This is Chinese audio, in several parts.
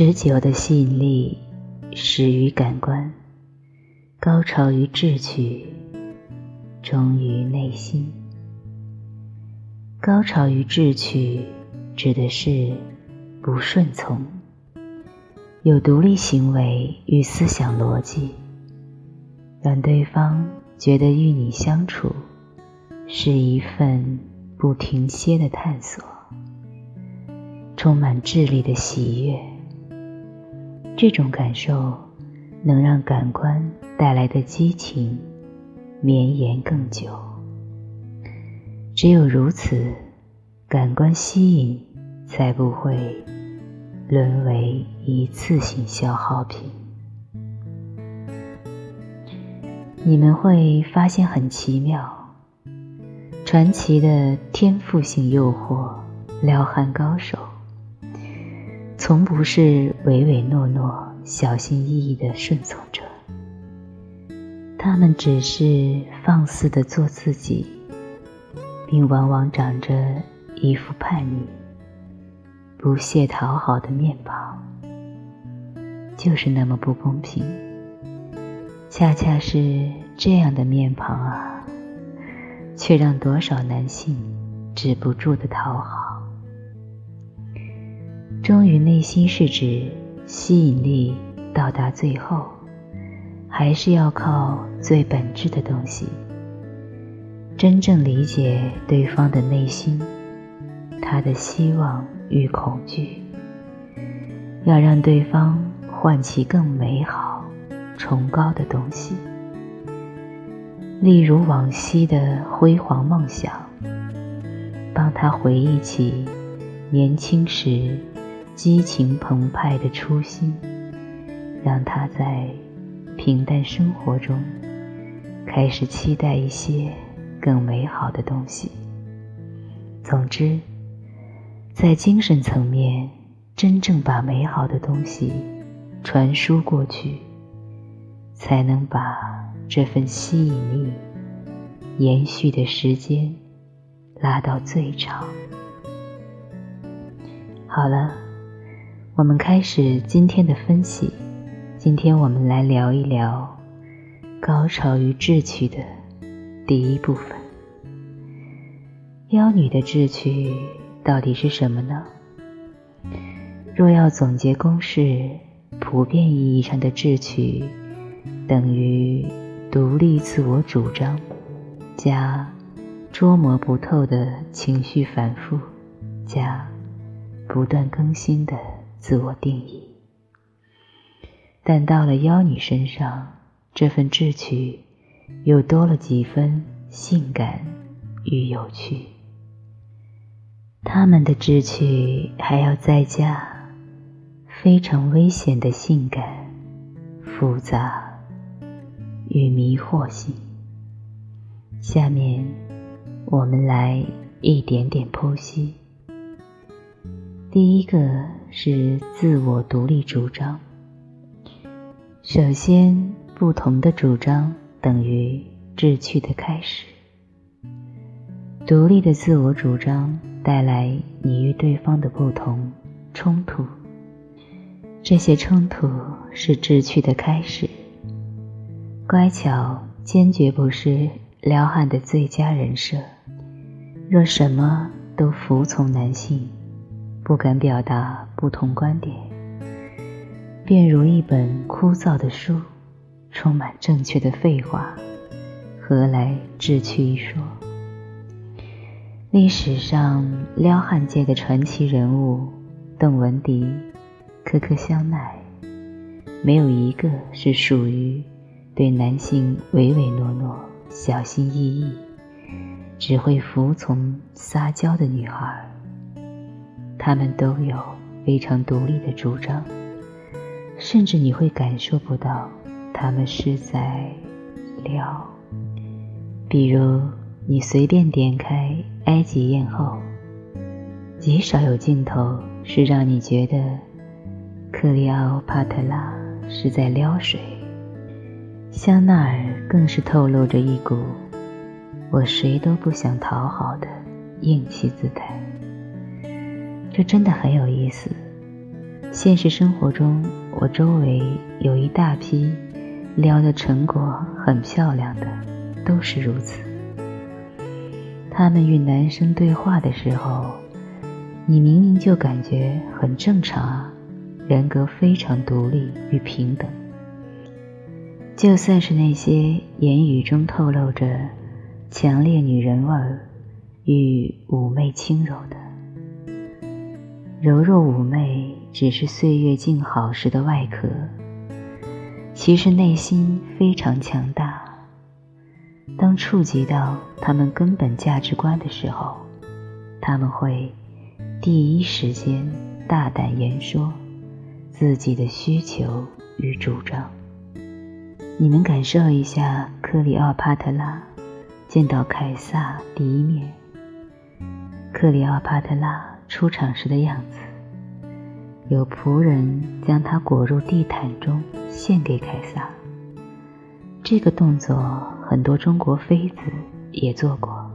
持久的吸引力始于感官，高潮于智趣，终于内心。高潮于智趣，指的是不顺从，有独立行为与思想逻辑，让对方觉得与你相处是一份不停歇的探索，充满智力的喜悦。这种感受能让感官带来的激情绵延更久。只有如此，感官吸引才不会沦为一次性消耗品。你们会发现很奇妙，传奇的天赋性诱惑撩汉高手，从不是唯唯诺诺、小心翼翼的顺从者，他们只是放肆的做自己。并往往长着一副叛逆、不屑讨好的面庞，就是那么不公平。恰恰是这样的面庞啊，却让多少男性止不住的讨好。忠于内心是指吸引力到达最后，还是要靠最本质的东西？真正理解对方的内心，他的希望与恐惧，要让对方唤起更美好、崇高的东西，例如往昔的辉煌梦想，帮他回忆起年轻时激情澎湃的初心，让他在平淡生活中开始期待一些。更美好的东西。总之，在精神层面，真正把美好的东西传输过去，才能把这份吸引力延续的时间拉到最长。好了，我们开始今天的分析。今天我们来聊一聊高潮与智取的。第一部分，妖女的志趣到底是什么呢？若要总结公式，普遍意义上的智趣等于独立自我主张加捉摸不透的情绪反复加不断更新的自我定义。但到了妖女身上，这份智趣。又多了几分性感与有趣，他们的智趣还要再加非常危险的性感、复杂与迷惑性。下面我们来一点点剖析。第一个是自我独立主张。首先，不同的主张。等于志趣的开始。独立的自我主张带来你与对方的不同冲突，这些冲突是志趣的开始。乖巧坚决不是撩汉的最佳人设。若什么都服从男性，不敢表达不同观点，便如一本枯燥的书。充满正确的废话，何来智趣一说？历史上撩汉界的传奇人物邓文迪、可可香奈，没有一个是属于对男性唯唯诺诺、小心翼翼、只会服从撒娇的女孩。他们都有非常独立的主张，甚至你会感受不到。他们是在聊，比如你随便点开埃及艳后，极少有镜头是让你觉得克里奥帕特拉是在撩水，香奈儿更是透露着一股我谁都不想讨好的硬气姿态。这真的很有意思。现实生活中，我周围有一大批撩的成果很漂亮的，都是如此。他们与男生对话的时候，你明明就感觉很正常啊，人格非常独立与平等。就算是那些言语中透露着强烈女人味儿与妩媚轻柔的，柔弱妩媚只是岁月静好时的外壳，其实内心非常强大。当触及到他们根本价值观的时候，他们会第一时间大胆言说自己的需求与主张。你们感受一下克里奥帕特拉见到凯撒第一面，克里奥帕特拉出场时的样子。有仆人将她裹入地毯中献给凯撒。这个动作很多中国妃子也做过，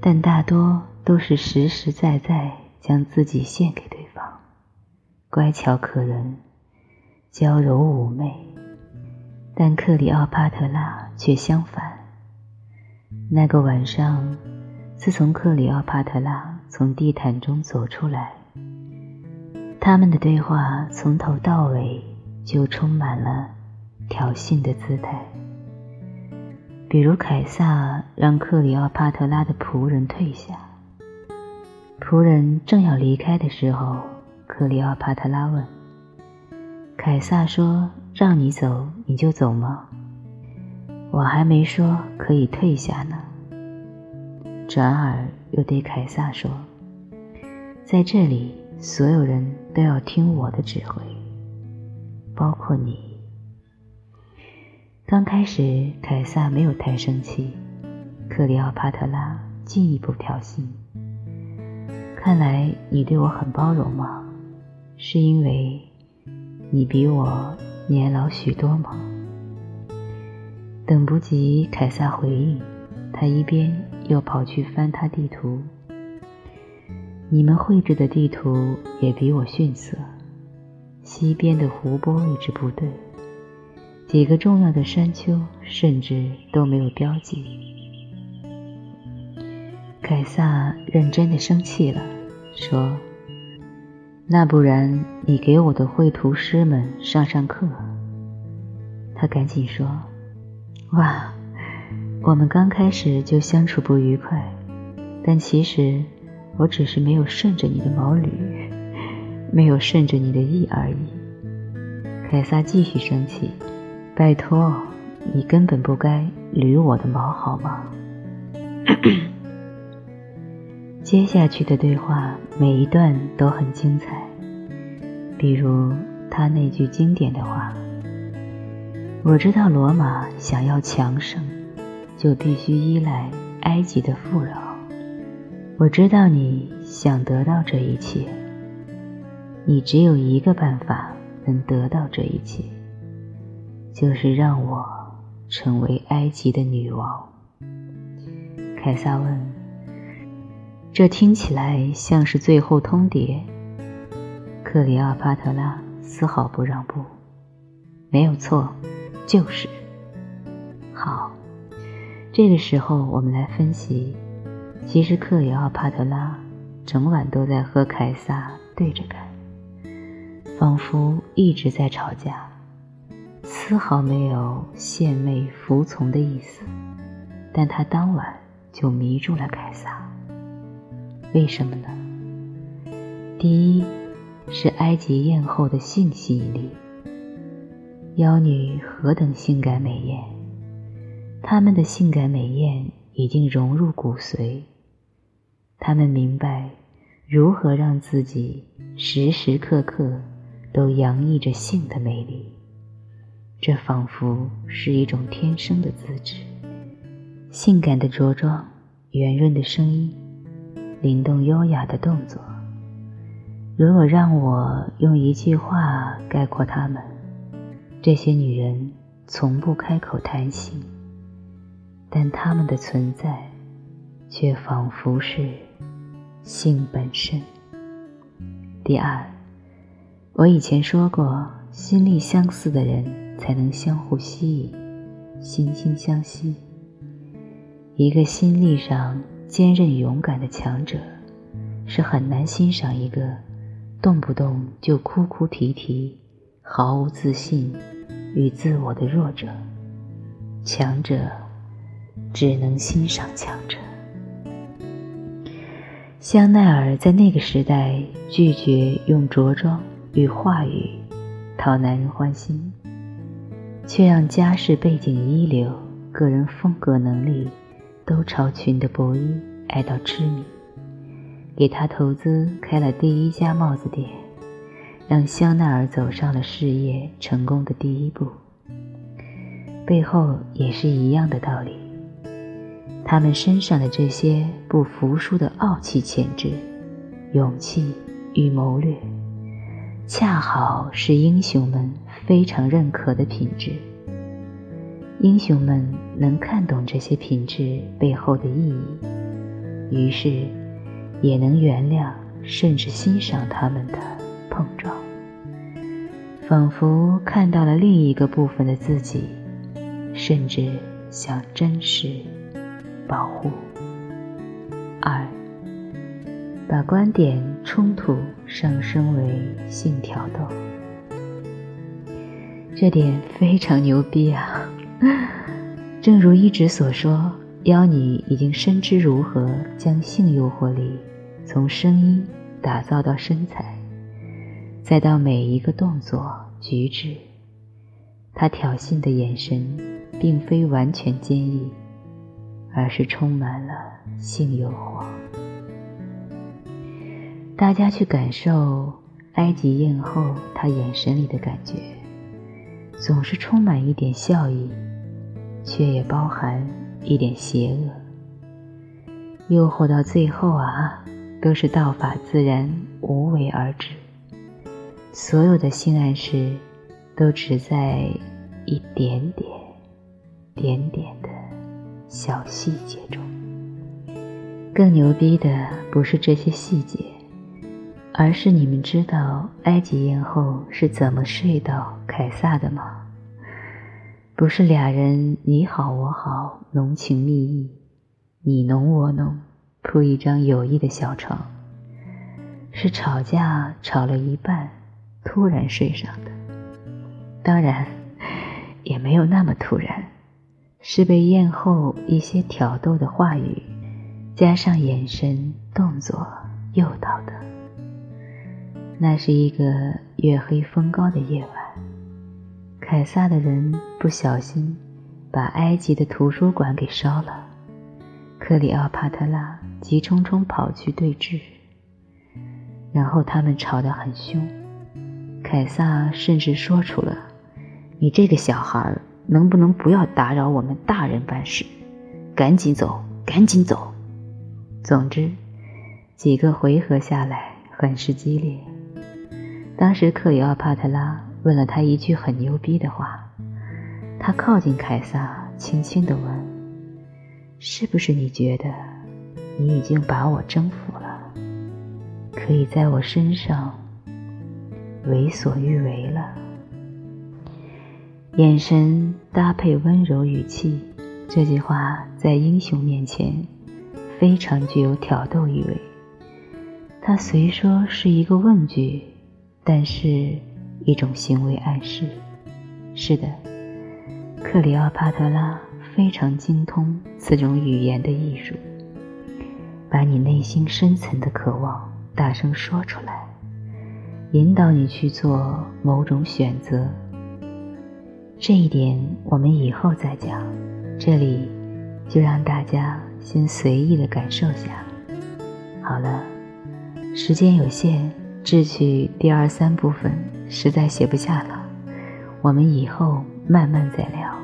但大多都是实实在在将自己献给对方，乖巧可人，娇柔妩媚。但克里奥帕特拉却相反。那个晚上，自从克里奥帕特拉从地毯中走出来，他们的对话从头到尾就充满了挑衅的姿态。比如，凯撒让克里奥帕特拉的仆人退下，仆人正要离开的时候，克里奥帕特拉问凯撒说。让你走你就走吗？我还没说可以退下呢。转而又对凯撒说：“在这里，所有人都要听我的指挥，包括你。”刚开始，凯撒没有太生气。克里奥帕特拉进一步挑衅：“看来你对我很包容吗？是因为你比我……”年老许多吗？等不及凯撒回应，他一边又跑去翻他地图。你们绘制的地图也比我逊色，西边的湖泊位置不对，几个重要的山丘甚至都没有标记。凯撒认真的生气了，说。那不然，你给我的绘图师们上上课。他赶紧说：“哇，我们刚开始就相处不愉快，但其实我只是没有顺着你的毛捋，没有顺着你的意而已。”凯撒继续生气：“拜托，你根本不该捋我的毛，好吗？” 接下去的对话每一段都很精彩，比如他那句经典的话：“我知道罗马想要强盛，就必须依赖埃及的富饶。我知道你想得到这一切，你只有一个办法能得到这一切，就是让我成为埃及的女王。”凯撒问。这听起来像是最后通牒。克里奥帕特拉丝毫不让步，没有错，就是。这个时候我们来分析，其实克里奥帕特拉整晚都在和凯撒对着干，仿佛一直在吵架，丝毫没有献媚服从的意思。但他当晚就迷住了凯撒。为什么呢？第一是埃及艳后的性吸引力，妖女何等性感美艳，她们的性感美艳已经融入骨髓，她们明白如何让自己时时刻刻都洋溢着性的魅力，这仿佛是一种天生的资质，性感的着装，圆润的声音。灵动优雅的动作。如果让我用一句话概括她们，这些女人从不开口谈性，但他们的存在却仿佛是性本身。第二，我以前说过，心力相似的人才能相互吸引，惺惺相惜。一个心力上坚韧勇敢的强者，是很难欣赏一个动不动就哭哭啼啼、毫无自信与自我的弱者。强者只能欣赏强者。香奈儿在那个时代拒绝用着装与话语讨男人欢心，却让家世背景一流、个人风格能力都超群的博伊爱到痴迷，给他投资开了第一家帽子店，让香奈儿走上了事业成功的第一步。背后也是一样的道理。他们身上的这些不服输的傲气潜质、勇气与谋略，恰好是英雄们非常认可的品质。英雄们能看懂这些品质背后的意义，于是也能原谅甚至欣赏他们的碰撞，仿佛看到了另一个部分的自己。甚至想珍视、保护。二，把观点冲突上升为性挑逗，这点非常牛逼啊！正如一直所说，妖女已经深知如何将性诱惑力从声音打造到身材，再到每一个动作举止。她挑衅的眼神。并非完全坚毅，而是充满了性诱惑。大家去感受埃及艳后她眼神里的感觉，总是充满一点笑意，却也包含一点邪恶。诱惑到最后啊，都是道法自然，无为而治。所有的性暗示，都只在一点点。点点的小细节中，更牛逼的不是这些细节，而是你们知道埃及艳后是怎么睡到凯撒的吗？不是俩人你好我好，浓情蜜意，你侬我侬，铺一张友谊的小床，是吵架吵了一半，突然睡上的。当然，也没有那么突然。是被艳后一些挑逗的话语，加上眼神动作诱导的。那是一个月黑风高的夜晚，凯撒的人不小心把埃及的图书馆给烧了，克里奥帕特拉急匆匆跑去对峙，然后他们吵得很凶，凯撒甚至说出了：“你这个小孩儿。”能不能不要打扰我们大人办事？赶紧走，赶紧走！总之，几个回合下来很是激烈。当时克里奥帕特拉问了他一句很牛逼的话，他靠近凯撒，轻轻地问：“是不是你觉得你已经把我征服了，可以在我身上为所欲为了？”眼神搭配温柔语气，这句话在英雄面前非常具有挑逗意味。它虽说是一个问句，但是一种行为暗示。是的，克里奥帕特拉非常精通此种语言的艺术，把你内心深层的渴望大声说出来，引导你去做某种选择。这一点我们以后再讲，这里就让大家先随意的感受下。好了，时间有限，智取第二三部分实在写不下了，我们以后慢慢再聊。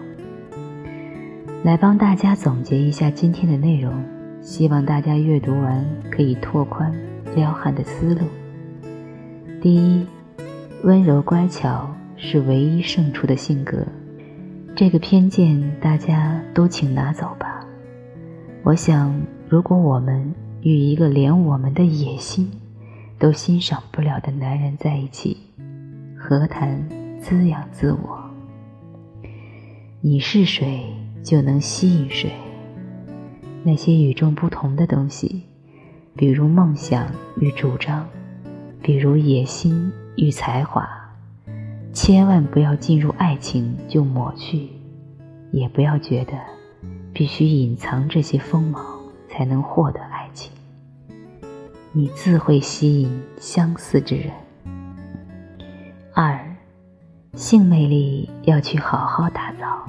来帮大家总结一下今天的内容，希望大家阅读完可以拓宽撩汉的思路。第一，温柔乖巧。是唯一胜出的性格，这个偏见大家都请拿走吧。我想，如果我们与一个连我们的野心都欣赏不了的男人在一起，何谈滋养自我？你是谁，就能吸引谁。那些与众不同的东西，比如梦想与主张，比如野心与才华，千万不要进入爱情就抹去，也不要觉得必须隐藏这些锋芒才能获得爱情。你自会吸引相似之人。二，性魅力要去好好打造，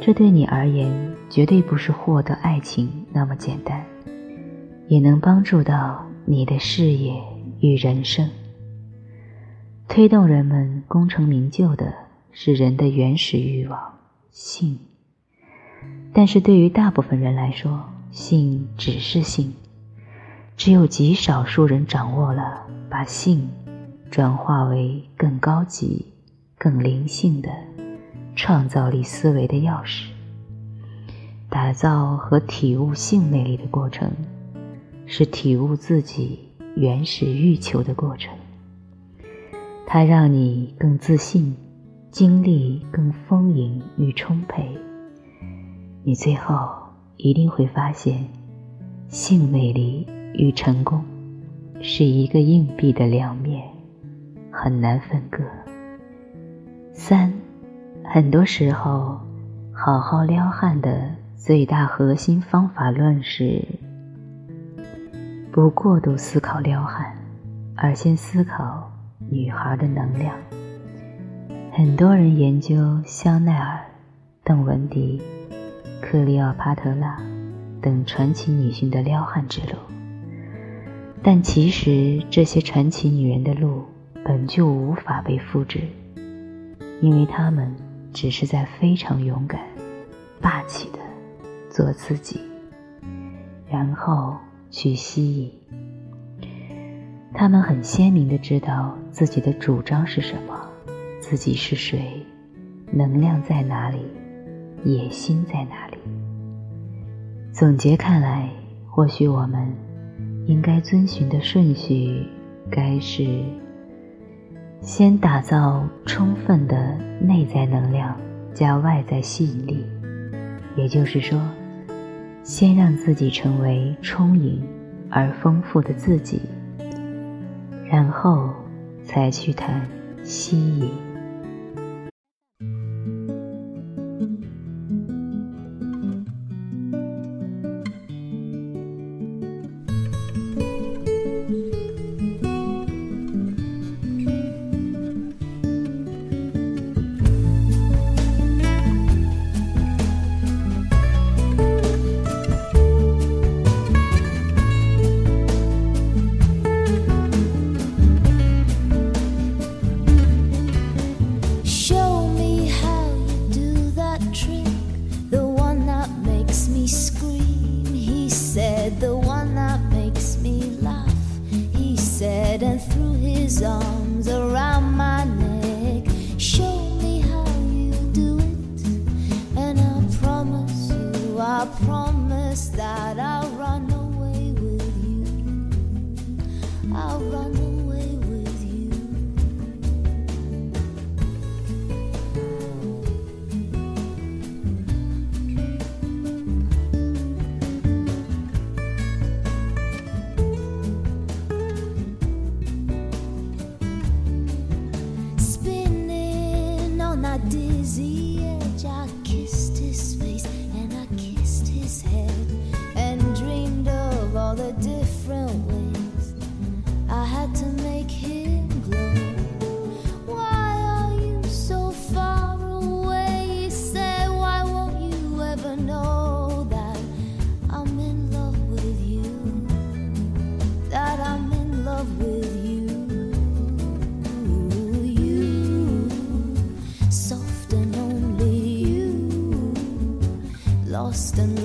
这对你而言。绝对不是获得爱情那么简单，也能帮助到你的事业与人生。推动人们功成名就的是人的原始欲望——性。但是对于大部分人来说，性只是性，只有极少数人掌握了把性转化为更高级、更灵性的创造力思维的钥匙。打造和体悟性魅力的过程，是体悟自己原始欲求的过程。它让你更自信，精力更丰盈与充沛。你最后一定会发现，性魅力与成功是一个硬币的两面，很难分割。三，很多时候，好好撩汉的。最大核心方法论是：不过度思考撩汉，而先思考女孩的能量。很多人研究香奈儿、邓文迪、克里奥帕特拉等传奇女性的撩汉之路，但其实这些传奇女人的路本就无法被复制，因为她们只是在非常勇敢、霸气的。做自己，然后去吸引。他们很鲜明的知道自己的主张是什么，自己是谁，能量在哪里，野心在哪里。总结看来，或许我们应该遵循的顺序，该是先打造充分的内在能量加外在吸引力，也就是说。先让自己成为充盈而丰富的自己，然后才去谈吸引。lost and